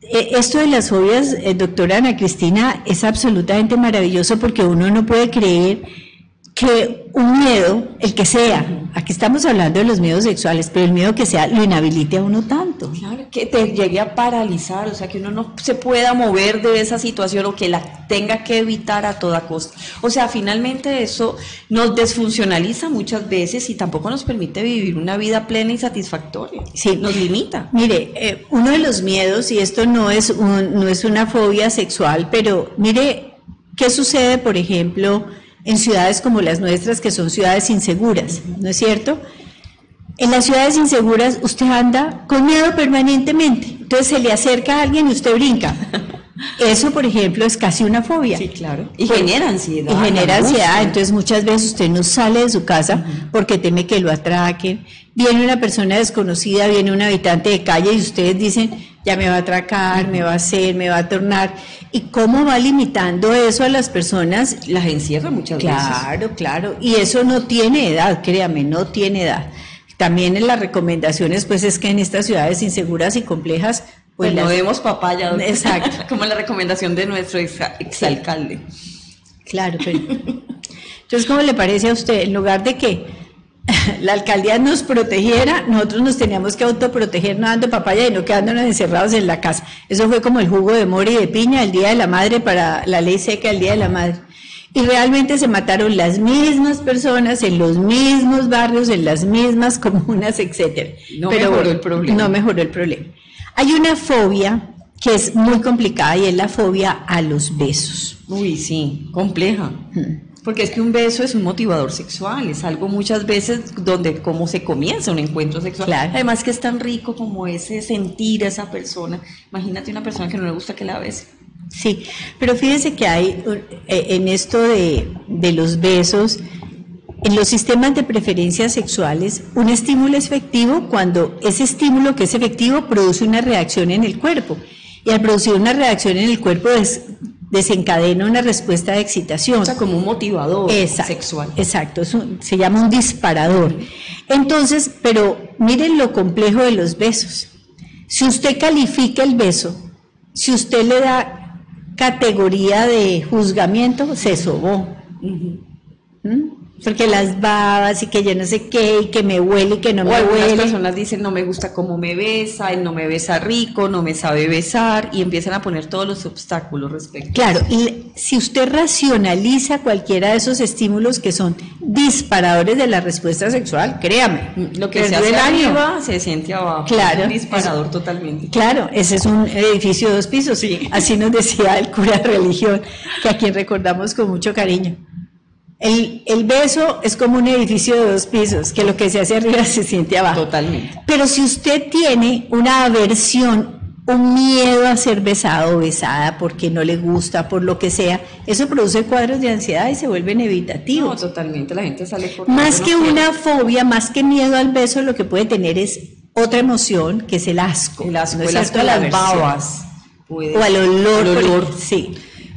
Eh, esto de las fobias, eh, doctora Ana Cristina, es absolutamente maravilloso porque uno no puede creer que un miedo, el que sea, aquí estamos hablando de los miedos sexuales, pero el miedo que sea lo inhabilite a uno tanto. Claro, que te llegue a paralizar, o sea, que uno no se pueda mover de esa situación o que la tenga que evitar a toda costa. O sea, finalmente eso nos desfuncionaliza muchas veces y tampoco nos permite vivir una vida plena y satisfactoria. Sí. Nos limita. Mire, eh, uno de los miedos, y esto no es, un- no es una fobia sexual, pero mire, ¿qué sucede, por ejemplo, en ciudades como las nuestras, que son ciudades inseguras? ¿No es cierto? En las ciudades inseguras usted anda con miedo permanentemente, entonces se le acerca a alguien y usted brinca. Eso, por ejemplo, es casi una fobia. Sí, claro. Y Pues, genera ansiedad. Y genera ansiedad, entonces muchas veces usted no sale de su casa porque teme que lo atraquen. Viene una persona desconocida, viene un habitante de calle y ustedes dicen, ya me va a atracar, me va a hacer, me va a tornar. ¿Y cómo va limitando eso a las personas? Las encierra muchas veces. Claro, claro. Y eso no tiene edad, créame, no tiene edad. También en las recomendaciones, pues es que en estas ciudades inseguras y complejas, Pues no demos papaya. doctora. Exacto. Como la recomendación de nuestro exa- exalcalde. Claro, pero. Entonces, ¿cómo le parece a usted? En lugar de que la alcaldía nos protegiera, nosotros nos teníamos que autoproteger no dando papaya y no quedándonos encerrados en la casa. Eso fue como el jugo de mora y de piña el Día de la Madre para la ley seca el Día de la Madre. Y realmente se mataron las mismas personas en los mismos barrios, en las mismas comunas, etcétera. No mejoró el problema. No mejoró el problema. Hay una fobia que es muy complicada y es la fobia a los besos. Uy, sí, compleja. Porque es que un beso es un motivador sexual, es algo muchas veces donde como se comienza un encuentro sexual. Claro. Además que es tan rico como ese sentir a esa persona. Imagínate una persona que no le gusta que la bese. Sí, pero fíjese que hay eh, en esto de, de los besos, en los sistemas de preferencias sexuales, un estímulo es efectivo cuando ese estímulo que es efectivo produce una reacción en el cuerpo. Y al producir una reacción en el cuerpo des- desencadena una respuesta de excitación. O sea, como un motivador Exacto, sexual. Exacto, un- se llama un disparador. Entonces, pero miren lo complejo de los besos. Si usted califica el beso, si usted le da categoría de juzgamiento, se sobó. ¿Mm? Porque las babas y que yo no sé qué, y que me huele y que no O me algunas huele. personas dicen, no me gusta cómo me besa, él no me besa rico, no me sabe besar, y empiezan a poner todos los obstáculos respecto. Claro, y si usted racionaliza cualquiera de esos estímulos que son disparadores de la respuesta sexual, créame, Lo que se hace el año. arriba se siente abajo. Claro. Es un disparador totalmente. Claro, ese es un edificio de dos pisos. Sí. Así nos decía el cura de religión, que a quien recordamos con mucho cariño. El, el beso es como un edificio de dos pisos, que lo que se hace arriba se siente abajo. Totalmente. Pero si usted tiene una aversión, un miedo a ser besado o besada porque no le gusta, por lo que sea, eso produce cuadros de ansiedad y se vuelven No, evitativos. totalmente. La gente sale corriendo. Más no que una fobia, más que miedo al beso, lo que puede tener es otra emoción, que es el asco. El asco, ¿no el asco a La las babas. puede- O al olor. por olor. Sí,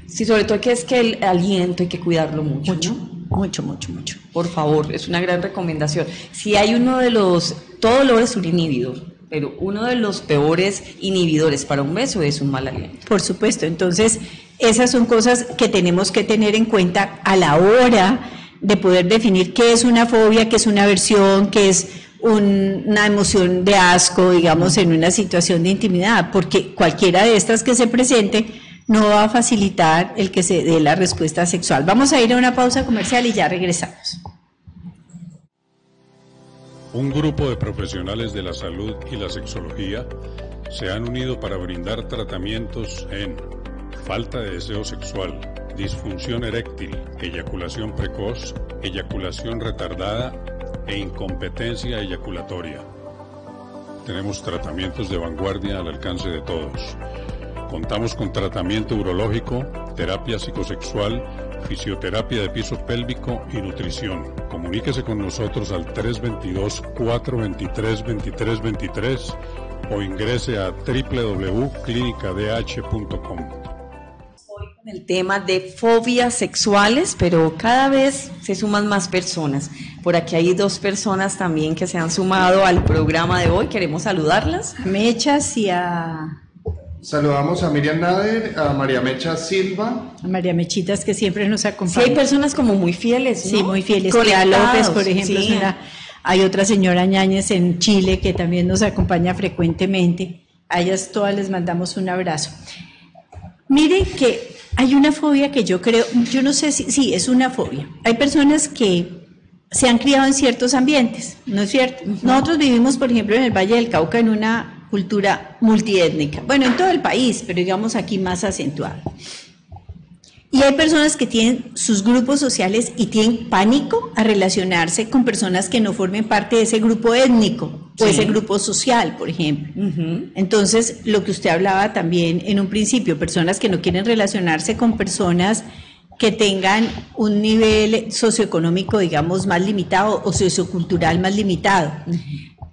Sí, sobre todo que es que el aliento hay que cuidarlo mucho. mucho, ¿no? Mucho, mucho, mucho. Por favor, es una gran recomendación. Si hay uno de los, todo olor es un inhibidor, pero uno de los peores inhibidores para un beso es un mal aliento. Por supuesto, entonces esas son cosas que tenemos que tener en cuenta a la hora de poder definir qué es una fobia, qué es una aversión, qué es un- una emoción de asco, digamos, en una situación de intimidad, porque cualquiera de estas que se presente no va a facilitar el que se dé la respuesta sexual. Vamos a ir a una pausa comercial y ya regresamos. Un grupo de profesionales de la salud y la sexología se han unido para brindar tratamientos en falta de deseo sexual, disfunción eréctil, eyaculación precoz, eyaculación retardada e incompetencia eyaculatoria. Tenemos tratamientos de vanguardia al alcance de todos. Contamos con tratamiento urológico, terapia psicosexual, fisioterapia de piso pélvico y nutrición. Comuníquese con nosotros al 322-423-2323 o ingrese a www.clinicadh.com. Con el tema de fobias sexuales, pero cada vez se suman más personas. Por aquí hay dos personas también que se han sumado al programa de hoy. Queremos saludarlas. A Mechas y a, Saludamos a Miriam Nader, a María Mecha Silva, a María Mechitas que siempre nos Sí, acompaña. hay personas como muy fieles. ¿no? Sí, muy fieles. Clea López, por ejemplo, sí. es una- hay otra señora Ñáñez en Chile que también nos acompaña frecuentemente. A ellas todas les mandamos un abrazo. Miren que hay una fobia que yo creo, yo no sé si, sí, es una fobia. Hay personas que se han criado en ciertos ambientes, ¿no es cierto? Nosotros vivimos, por ejemplo, en el Valle del Cauca en una cultura multiétnica. Bueno, en todo el país, pero digamos aquí más acentuado. Y hay personas que tienen sus grupos sociales y tienen pánico a relacionarse con personas que no formen parte de ese grupo étnico o ese grupo social, por ejemplo. Entonces, lo que usted hablaba también en un principio, personas que no quieren relacionarse con personas que tengan un nivel socioeconómico, digamos, más limitado o sociocultural más limitado.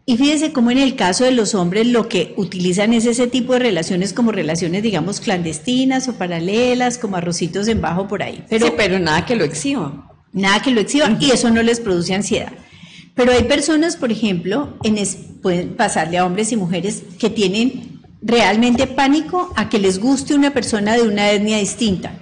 Y fíjese cómo en el caso de los hombres lo que utilizan es ese tipo de relaciones como relaciones, digamos, clandestinas o paralelas, como arrocitos en bajo por ahí. Pero Sí, pero nada que lo exhiba. nada que lo exhiban y eso no les produce ansiedad. Pero hay personas, por ejemplo, en es- pueden pasarle a hombres y mujeres que tienen realmente pánico a que les guste una persona de una etnia distinta,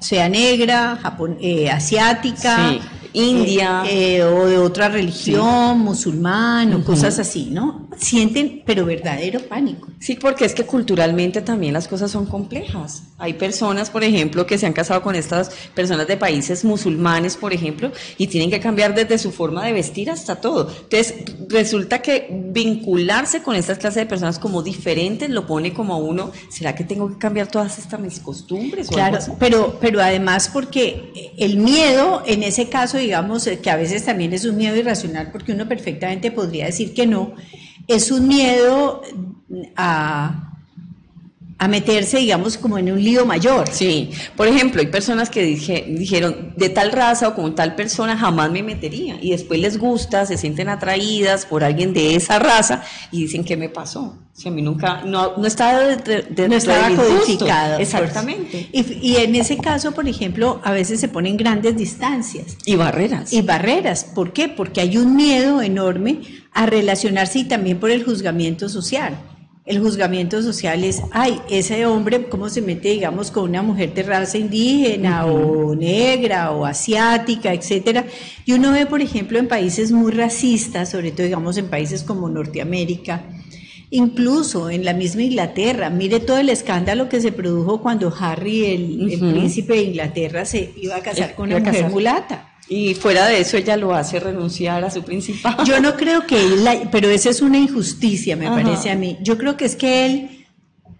sea negra, japon- eh, asiática, Sí, India. eh, eh, o de otra religión, musulmán o cosas así, ¿no? Sienten, pero verdadero pánico. Sí, porque es que culturalmente también las cosas son complejas. Hay personas, por ejemplo, que se han casado con estas personas de países musulmanes, por ejemplo, y tienen que cambiar desde su forma de vestir hasta todo. Entonces, resulta que vincularse con estas clases de personas como diferentes lo pone como a uno, ¿será que tengo que cambiar todas estas mis costumbres? o algo Claro, así? pero, pero además porque el miedo, en ese caso, digamos, eh, que a veces también es un miedo irracional, porque uno perfectamente podría decir que no, es un miedo a, a meterse, digamos, como en un lío mayor. Sí, por ejemplo, hay personas que dije- dijeron, de tal raza o con tal persona jamás me metería, y después les gusta, se sienten atraídas por alguien de esa raza y dicen, ¿qué me pasó? Si a mí nunca, no, no estaba de, de- no estaba codificado. Exactamente. Y, y en ese caso, por ejemplo, a veces se ponen grandes distancias. Y barreras. y barreras. ¿Por qué? Porque hay un miedo enorme a relacionarse y también por el juzgamiento social. El juzgamiento social es, ay, ese hombre, ¿cómo se mete, digamos, con una mujer de raza indígena o negra o asiática, etcétera? Y uno ve, por ejemplo, en países muy racistas, sobre todo, digamos, en países como Norteamérica, Incluso en la misma Inglaterra, mire todo el escándalo que se produjo cuando Harry, el, el príncipe de Inglaterra, se iba a casar Eh, con una mujer mulata. Y fuera de eso, ella lo hace renunciar a su principal. Yo no creo que él, la- pero eso es una injusticia, me Ajá. parece a mí. Yo creo que es que él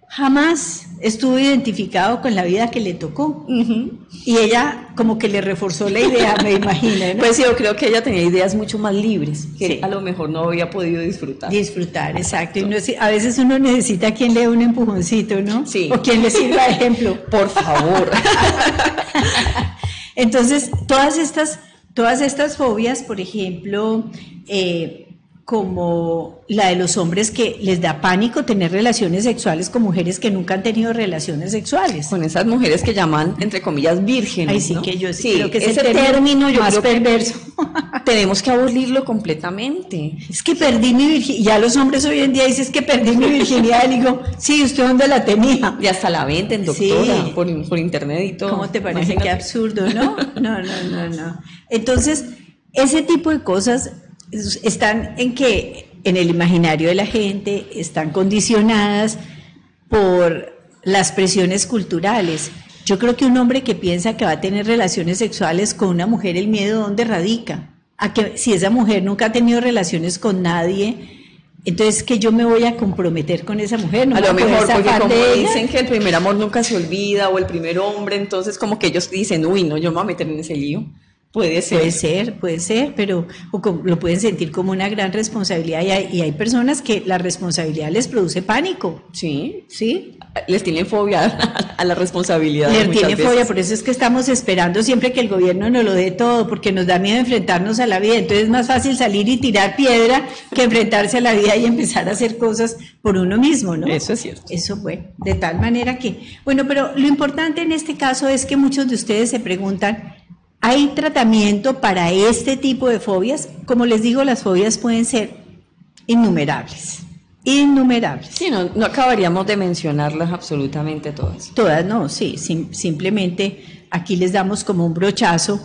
jamás estuvo identificado con la vida que le tocó. Y ella como que le reforzó la idea, me imagino, ¿no? Pues yo creo que ella tenía ideas mucho más libres, que Sí. a lo mejor no había podido disfrutar. Disfrutar, exacto. Y no a veces uno necesita quien le dé un empujoncito, ¿no? Sí. O quien le sirva de ejemplo. Por favor. Entonces, todas estas, todas estas fobias, por ejemplo, eh, como la de los hombres que les da pánico tener relaciones sexuales con mujeres que nunca han tenido relaciones sexuales. con esas mujeres que llaman, entre comillas, vírgenes. Ay, sí, ¿no? que yo sí creo que es ese término término yo más que perverso. tenemos que abolirlo completamente. Es que perdí mi virginidad. Ya los hombres hoy en día dicen es que perdí mi virginidad. Y digo, sí, ¿usted dónde la tenía? Y hasta la venden, doctora, Sí. por, por internet y todo. ¿Cómo te parece Imagínate. que absurdo, no? No, no, no, no. Entonces, ese tipo de cosas están en que en el imaginario de la gente están condicionadas por las presiones culturales. Yo creo que un hombre que piensa que va a tener relaciones sexuales con una mujer, el miedo dónde radica? A que si esa mujer nunca ha tenido relaciones con nadie, entonces que yo me voy a comprometer con esa mujer, no a lo mejor, porque como dicen que el primer amor nunca se olvida, o el primer hombre, entonces como que ellos dicen, uy, no, yo me voy a meter en ese lío. Puede ser. Puede ser, puede ser, pero o lo pueden sentir como una gran responsabilidad y hay, y hay personas que la responsabilidad les produce pánico, Sí, ¿sí? les tienen fobia a la responsabilidad. Les tiene veces. fobia, por eso es que estamos esperando siempre que el gobierno nos lo dé todo, porque nos da miedo enfrentarnos a la vida. Entonces es más fácil salir y tirar piedra que enfrentarse a la vida y empezar a hacer cosas por uno mismo, ¿no? Eso es cierto. Eso fue, de tal manera que, bueno, pero lo importante en este caso es que muchos de ustedes se preguntan, ¿hay tratamiento para este tipo de fobias? Como les digo, las fobias pueden ser innumerables, innumerables. Sí, no, no acabaríamos de mencionarlas absolutamente todas. Todas no, sí, sim- simplemente aquí les damos como un brochazo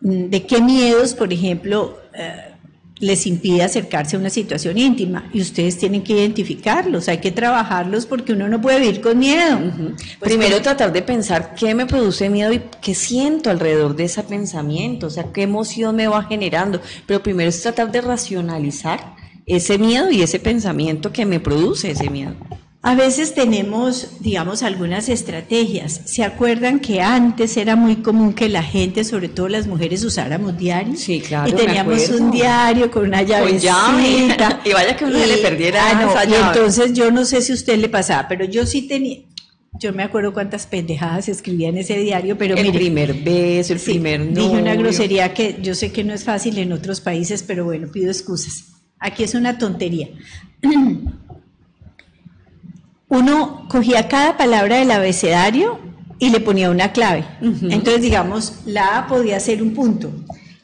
mm, de qué miedos, por ejemplo, eh, les impide acercarse a una situación íntima y ustedes tienen que identificarlos, hay que trabajarlos porque uno no puede vivir con miedo. Pues Primero que- tratar de pensar qué me produce miedo y qué siento alrededor de ese pensamiento, o sea, qué emoción me va generando. Pero primero es tratar de racionalizar ese miedo y ese pensamiento que me produce ese miedo. A veces tenemos, digamos, algunas estrategias. ¿Se acuerdan que antes era muy común que la gente, sobre todo las mujeres, usáramos diarios? Sí, claro, Y teníamos un diario con una Con llavecita. llave. Y vaya que uno se le perdiera ah, no, esa y entonces yo no sé si a usted le pasaba, pero yo sí tenía, yo me acuerdo cuántas pendejadas escribía en ese diario, pero el mire, primer beso, el sí, primer novio. dije una grosería que yo sé que no es fácil en otros países, pero bueno, pido excusas. Aquí es una tontería. Uno cogía cada palabra del abecedario y le ponía una clave. Entonces, digamos, la A podía ser un punto,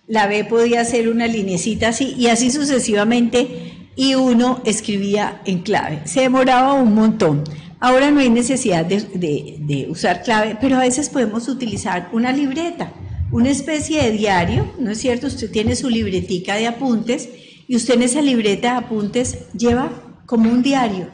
la B podía ser una linecita así, y así sucesivamente y uno escribía en clave. Se demoraba un montón. Ahora no hay necesidad de, de, usar clave, pero a veces podemos utilizar una libreta, una especie de diario, ¿no es cierto? Usted tiene su libretica de apuntes y usted en esa libreta de apuntes lleva como un diario.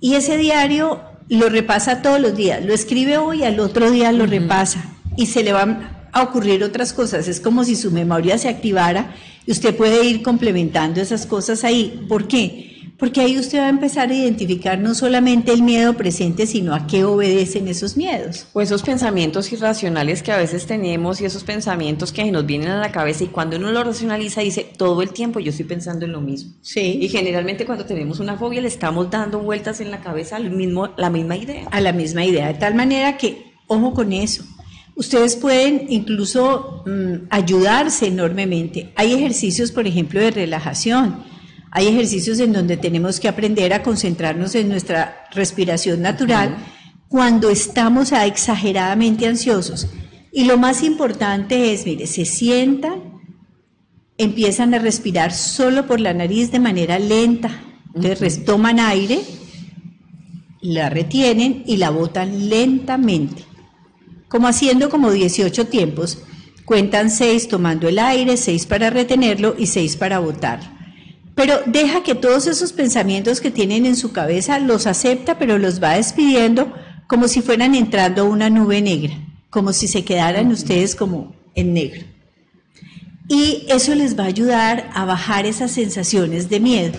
Y ese diario lo repasa todos los días, lo escribe hoy, al otro día lo repasa y se le van a ocurrir otras cosas. Es como si su memoria se activara y usted puede ir complementando esas cosas ahí. ¿Por qué? Porque ahí usted va a empezar a identificar no solamente el miedo presente, sino a qué obedecen esos miedos. O esos pensamientos irracionales que a veces tenemos y esos pensamientos que nos vienen a la cabeza y cuando uno lo racionaliza dice, todo el tiempo yo estoy pensando en lo mismo. Sí. Y generalmente cuando tenemos una fobia le estamos dando vueltas en la cabeza al mismo, la misma idea. A la misma idea, de tal manera que, ojo con eso, Ustedes pueden incluso mm, ayudarse enormemente. Hay ejercicios, por ejemplo, de relajación. Hay ejercicios en donde tenemos que aprender a concentrarnos en nuestra respiración natural cuando estamos exageradamente ansiosos. Y lo más importante es, mire, se sientan, empiezan a respirar solo por la nariz de manera lenta. Entonces toman aire, la retienen y la botan lentamente como haciendo como 18 tiempos. Cuentan 6 tomando el aire, 6 para retenerlo y 6 para votar. Pero deja que todos esos pensamientos que tienen en su cabeza los acepta, pero los va despidiendo como si fueran entrando a una nube negra, como si se quedaran ustedes como en negro. Y eso les va a ayudar a bajar esas sensaciones de miedo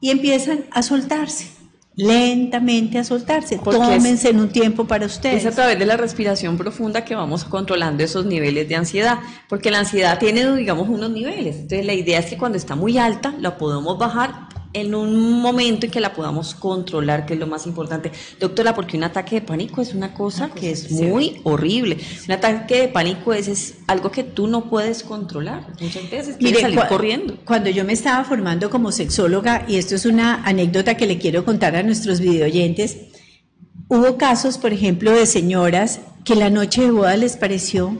y empiezan a soltarse lentamente a soltarse. Tómense en un tiempo para ustedes. Es a través de la respiración profunda que vamos controlando esos niveles de ansiedad, porque la ansiedad tiene, digamos, unos niveles. Entonces, la idea es que cuando está muy alta, la podemos bajar en un momento en que la podamos controlar, que es lo más importante. Doctora, porque un ataque de pánico es una cosa que es muy horrible. Un ataque de pánico es, es, algo que tú no puedes controlar. Muchas veces quieres salir corriendo. Cuando yo me estaba formando como sexóloga, y esto es una anécdota que le quiero contar a nuestros videoyentes, hubo casos, por ejemplo, de señoras que la noche de boda les pareció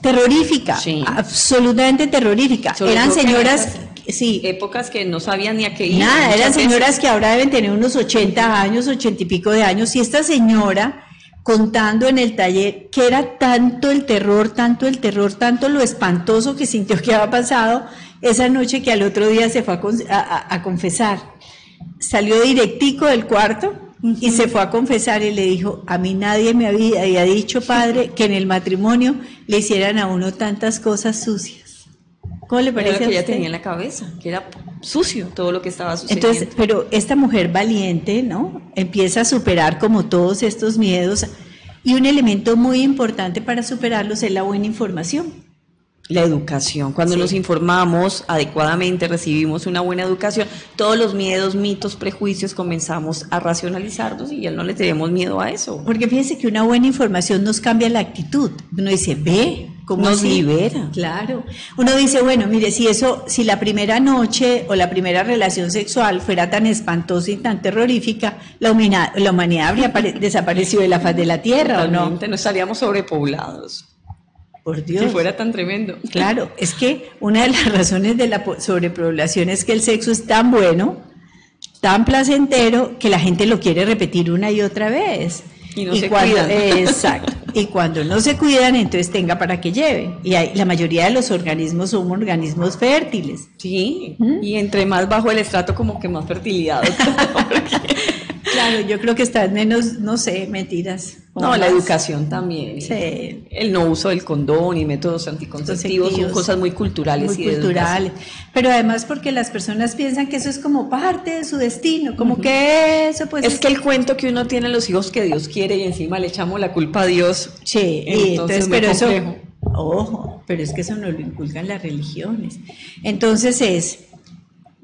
terrorífica, absolutamente terrorífica. Eran señoras sí. épocas que no sabían ni a qué ir. Nada, eran señoras que ahora deben tener unos 80 años, 80 y pico de años, y esta señora contando en el taller que era tanto el terror, tanto el terror, tanto lo espantoso que sintió que había pasado esa noche que al otro día se fue a, confesar. Salió directico del cuarto y se fue a confesar y le dijo, a mí nadie me había dicho, padre, que en el matrimonio le hicieran a uno tantas cosas sucias. ¿Cómo le parece? que ella tenía en la cabeza, que era sucio todo lo que estaba sucediendo. Entonces, pero esta mujer valiente, ¿no? Empieza a superar como todos estos miedos y un elemento muy importante para superarlos es la buena información. La educación. Cuando nos informamos adecuadamente, recibimos una buena educación, todos los miedos, mitos, prejuicios comenzamos a racionalizarlos y ya no le tenemos miedo a eso. Porque fíjense que una buena información nos cambia la actitud. Uno dice, ve, ¿cómo nos libera. Claro. Uno dice, bueno, mire, si eso, si la primera noche o la primera relación sexual fuera tan espantosa y tan terrorífica, la humanidad, la humanidad habría desaparecido de la faz de la tierra, ¿o no? No estaríamos sobrepoblados. Por Dios. Si fuera tan tremendo. Claro, es que una de las razones de la sobrepoblación es que el sexo es tan bueno, tan placentero, que la gente lo quiere repetir una y otra vez. Y no se cuidan. Exacto. Y cuando no se cuidan, entonces tenga para que lleve. Y la mayoría de los organismos son organismos fértiles. Sí, y entre más bajo el estrato, como que más fertilidad. Claro, yo creo que está menos, no sé, mentiras. No, la educación también. Sí. El no uso del condón y métodos anticonceptivos son cosas muy culturales. Muy culturales. Pero además porque las personas piensan que eso es como parte de su destino, como que eso pues... Es, que el cuento que uno tiene a los hijos que Dios quiere y encima le echamos la culpa a Dios. Sí, entonces, pero eso... Ojo, pero es que eso no lo inculcan las religiones. Entonces es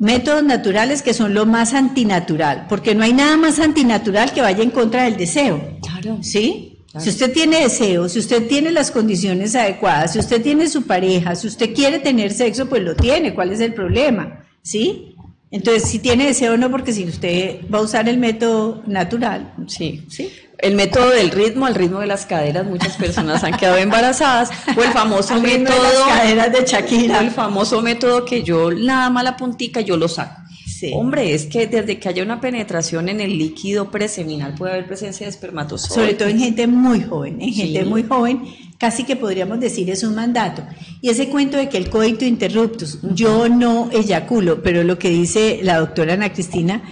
métodos naturales que son lo más antinatural, porque no hay nada más antinatural que vaya en contra del deseo. Claro. ¿Sí? Si usted tiene deseo, si usted tiene las condiciones adecuadas, si usted tiene su pareja, si usted quiere tener sexo, pues lo tiene. ¿Cuál es el problema? ¿Sí? Entonces, si tiene deseo, no, porque si usted va a usar el método natural, sí, sí el método del ritmo, al ritmo de las caderas, muchas personas han quedado embarazadas, o el famoso método de las caderas de Shakira, el famoso método que yo nada más la puntica yo lo saco. Sí. Hombre, es que desde que haya una penetración en el líquido preseminal puede haber presencia de espermatozoides. Sobre todo en gente muy joven, en gente muy joven, casi que podríamos decir es un mandato. Y ese cuento de que el coito interruptus, yo no eyaculo, pero lo que dice la doctora Ana Cristina,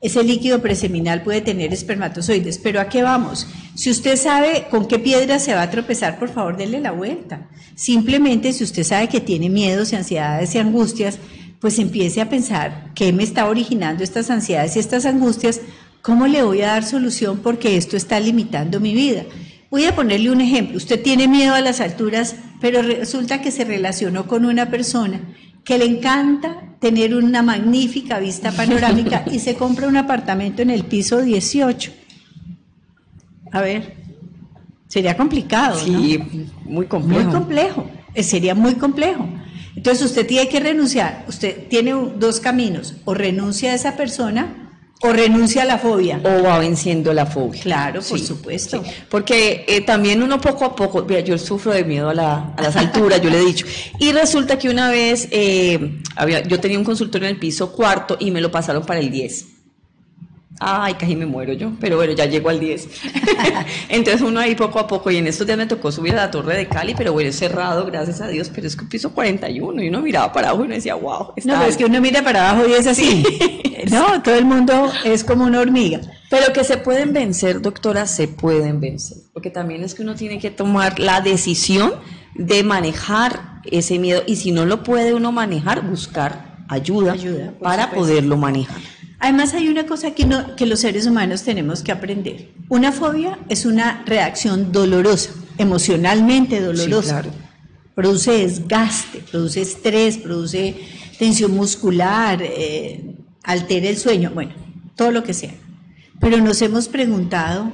ese líquido preseminal puede tener espermatozoides. Pero ¿a qué vamos? Si usted sabe con qué piedra se va a tropezar, por favor, denle la vuelta. Simplemente si usted sabe que tiene miedos y ansiedades y angustias, pues empiece a pensar qué me está originando estas ansiedades y estas angustias, cómo le voy a dar solución porque esto está limitando mi vida. Voy a ponerle un ejemplo. Usted tiene miedo a las alturas, pero resulta que se relacionó con una persona que le encanta tener una magnífica vista panorámica y se compra un apartamento en el piso 18. A ver, sería complicado, ¿no? Sí, muy complejo. Muy complejo, eh, sería muy complejo. Entonces usted tiene que renunciar, usted tiene dos caminos, o renuncia a esa persona o renuncia a la fobia. O va venciendo la fobia. Claro, por Sí, supuesto. sí. Porque eh, también uno poco a poco, mira, yo sufro de miedo a, la- a las alturas, yo le he dicho. Y resulta que una vez eh, había, yo tenía un consultorio en el piso cuarto y me lo pasaron para el 10. Ay, casi me muero yo, pero bueno, ya llego al 10. Entonces uno ahí poco a poco, y en estos días me tocó subir a la torre de Cali, pero bueno, es cerrado, gracias a Dios, pero es que piso 41 y uno miraba para abajo y uno decía, wow, está No, pero es que uno mira para abajo y es así. No, todo el mundo es como una hormiga. Pero que se pueden vencer, doctora, se pueden vencer. Porque también es que uno tiene que tomar la decisión de manejar ese miedo. Y si no lo puede uno manejar, buscar ayuda, para supuesto. poderlo manejar. Además hay una cosa que, no- que los seres humanos tenemos que aprender. Una fobia es una reacción dolorosa, emocionalmente dolorosa. claro. Produce desgaste, produce estrés, produce tensión muscular, eh, altera el sueño, bueno, todo lo que sea. Pero nos hemos preguntado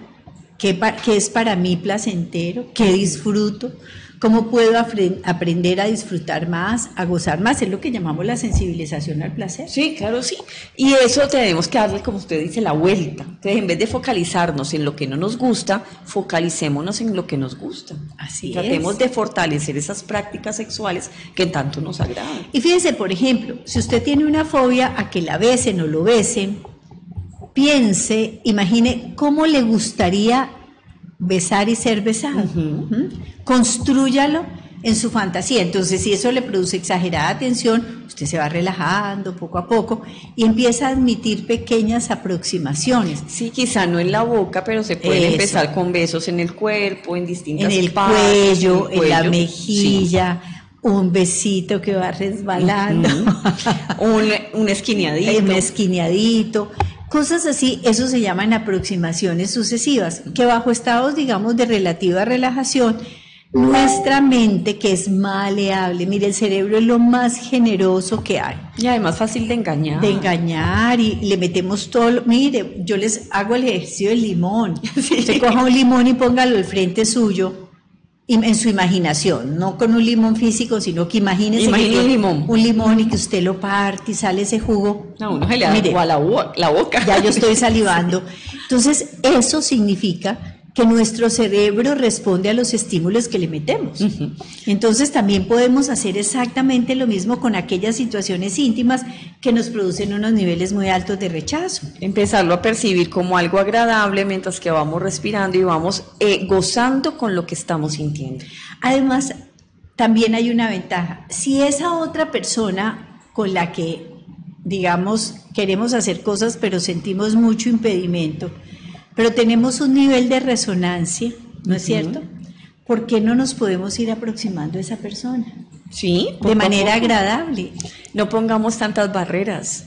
qué es para mí placentero, qué disfruto, cómo puedo aprender a disfrutar más, a gozar más, es lo que llamamos la sensibilización al placer. Sí, claro, sí. Y eso tenemos que darle, como usted dice, la vuelta. Entonces, en vez de focalizarnos en lo que no nos gusta, focalicémonos en lo que nos gusta. Así Tratemos es. de fortalecer esas prácticas sexuales que tanto nos agradan. Y fíjese, por ejemplo, si usted tiene una fobia a que la besen o lo besen, piense, imagine cómo le gustaría besar y ser besado. ¿Mm? Construyalo en su fantasía. Entonces, si eso le produce exagerada tensión, usted se va relajando poco a poco y empieza a admitir pequeñas aproximaciones. Sí, quizá no en la boca, pero se puede Eso. empezar con besos en el cuerpo, en distintas En el partes, cuello, en la cuello. mejilla, un besito que va resbalando. Sí. Un, un esquineadito. un esquineadito, cosas así, eso se llaman aproximaciones sucesivas, que bajo estados, digamos, de relativa relajación, nuestra mente, que es maleable, mire, el cerebro es lo más generoso que hay, Y además fácil de engañar. de engañar y le metemos todo, lo- mire, yo les hago el ejercicio del limón, usted coja un limón y póngalo al frente suyo. En su imaginación, no con un limón físico, sino que imagínese Imagine que un limón. un limón y que usted lo parte y sale ese jugo. No, uno se le da Mire, a la boca. ya yo estoy salivando. Entonces, eso significa que nuestro cerebro responde a los estímulos que le metemos. Entonces, también podemos hacer exactamente lo mismo con aquellas situaciones íntimas que nos producen unos niveles muy altos de rechazo. Empezarlo a percibir como algo agradable mientras que vamos respirando y vamos eh, gozando con lo que estamos sintiendo. Además, también hay una ventaja. Si esa otra persona con la que, digamos, queremos hacer cosas, pero sentimos mucho impedimento, pero tenemos un nivel de resonancia, ¿no es cierto? ¿Por qué no nos podemos ir aproximando a esa persona? Sí, De manera agradable. No pongamos tantas barreras.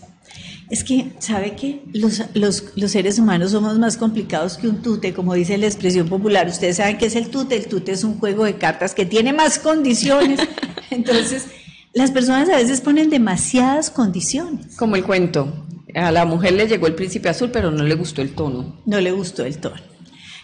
Es que, ¿sabe qué? Los, los, los seres humanos somos más complicados que un tute, como dice la expresión popular. Ustedes saben qué es el tute. El tute es un juego de cartas que tiene más condiciones. Entonces, las personas a veces ponen demasiadas condiciones. Como el cuento. A la mujer le llegó el príncipe azul, pero no le gustó el tono. No le gustó el tono.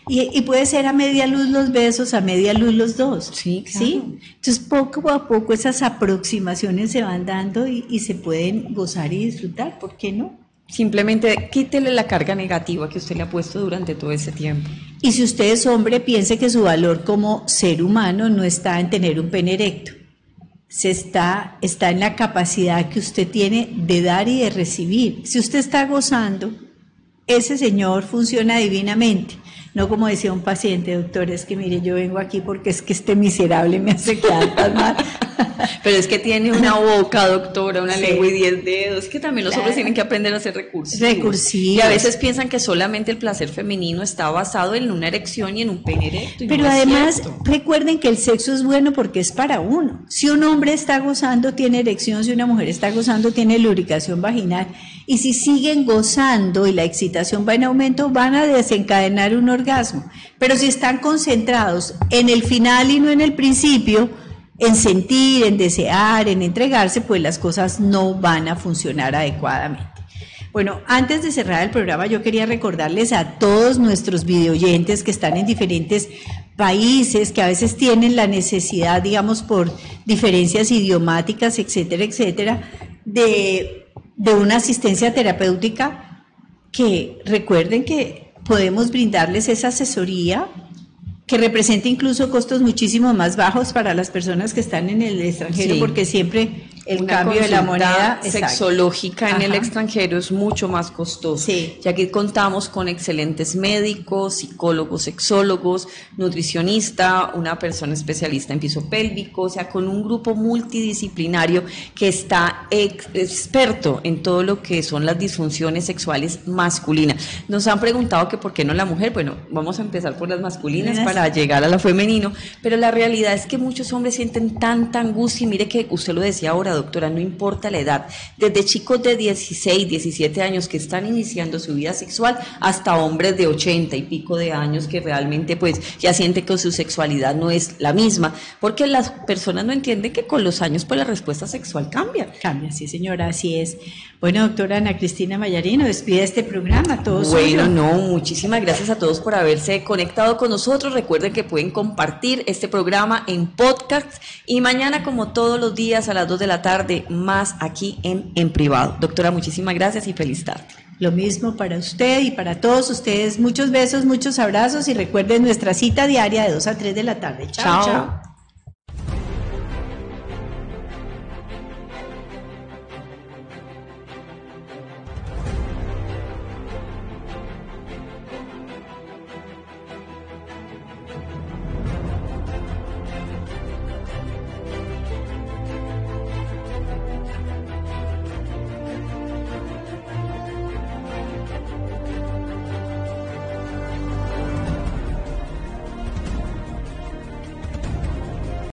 Y, y puede ser a media luz los besos, a media luz los dos. Sí, claro. Entonces, poco a poco esas aproximaciones se van dando y, y se pueden gozar y disfrutar. ¿Por qué no? Simplemente quítele la carga negativa que usted le ha puesto durante todo ese tiempo. Y si usted es hombre, piense que su valor como ser humano no está en tener un pene erecto, se está, está en la capacidad que usted tiene de dar y de recibir. Si usted está gozando, ese señor funciona divinamente. No como decía un paciente, doctor, es que mire, yo vengo aquí porque es que este miserable me hace quedar tan mal. Pero es que tiene una boca, doctora, una lengua y diez dedos. Es que también los hombres tienen que aprender a ser recursos. Recursivos. Y a veces piensan que solamente el placer femenino está basado en una erección y en un pene erecto. y Pero no además, recuerden que el sexo es bueno porque es para uno. Si un hombre está gozando, tiene erección. Si una mujer está gozando, tiene lubricación vaginal. Y si siguen gozando y la excitación va en aumento, van a desencadenar un orgasmo. Pero si están concentrados en el final y no en el principio, en sentir, en desear, en entregarse, pues las cosas no van a funcionar adecuadamente. Bueno, antes de cerrar el programa, yo quería recordarles a todos nuestros videoyentes que están en diferentes países, que a veces tienen la necesidad, digamos, por diferencias idiomáticas, etcétera, etcétera, de, de una asistencia terapéutica, que recuerden que podemos brindarles esa asesoría que representa incluso costos muchísimo más bajos para las personas que están en el extranjero, Sí. porque siempre el Una cambio de la moneda exacto. sexológica en el extranjero es mucho más costoso. Sí. Ya que contamos con excelentes médicos, psicólogos, sexólogos, nutricionista, una persona especialista en piso pélvico, o sea, con un grupo multidisciplinario que está ex- experto en todo lo que son las disfunciones sexuales masculinas. Nos han preguntado que por qué no la mujer. Bueno, vamos a empezar por las masculinas para llegar a la femenino, pero la realidad es que muchos hombres sienten tanta angustia y mire que usted lo decía ahora, doctora, no importa la edad, desde chicos de 16, 17 años que están iniciando su vida sexual hasta hombres de 80 y pico de años que realmente pues ya sienten que su sexualidad no es la misma, porque las personas no entienden que con los años pues la respuesta sexual cambia. Cambia, sí señora, así es. Bueno, doctora Ana Cristina Mayarino, despide este programa, todo Bueno, no, muchísimas gracias a todos por haberse conectado con nosotros. Recuerden que pueden compartir este programa en podcast y mañana, como todos los días, a las 2 de la tarde, más aquí en, en privado. Doctora, muchísimas gracias y feliz tarde. Lo mismo para usted y para todos ustedes. Muchos besos, muchos abrazos y recuerden nuestra cita diaria de 2 a 3 de la tarde. chao. Chao. chao.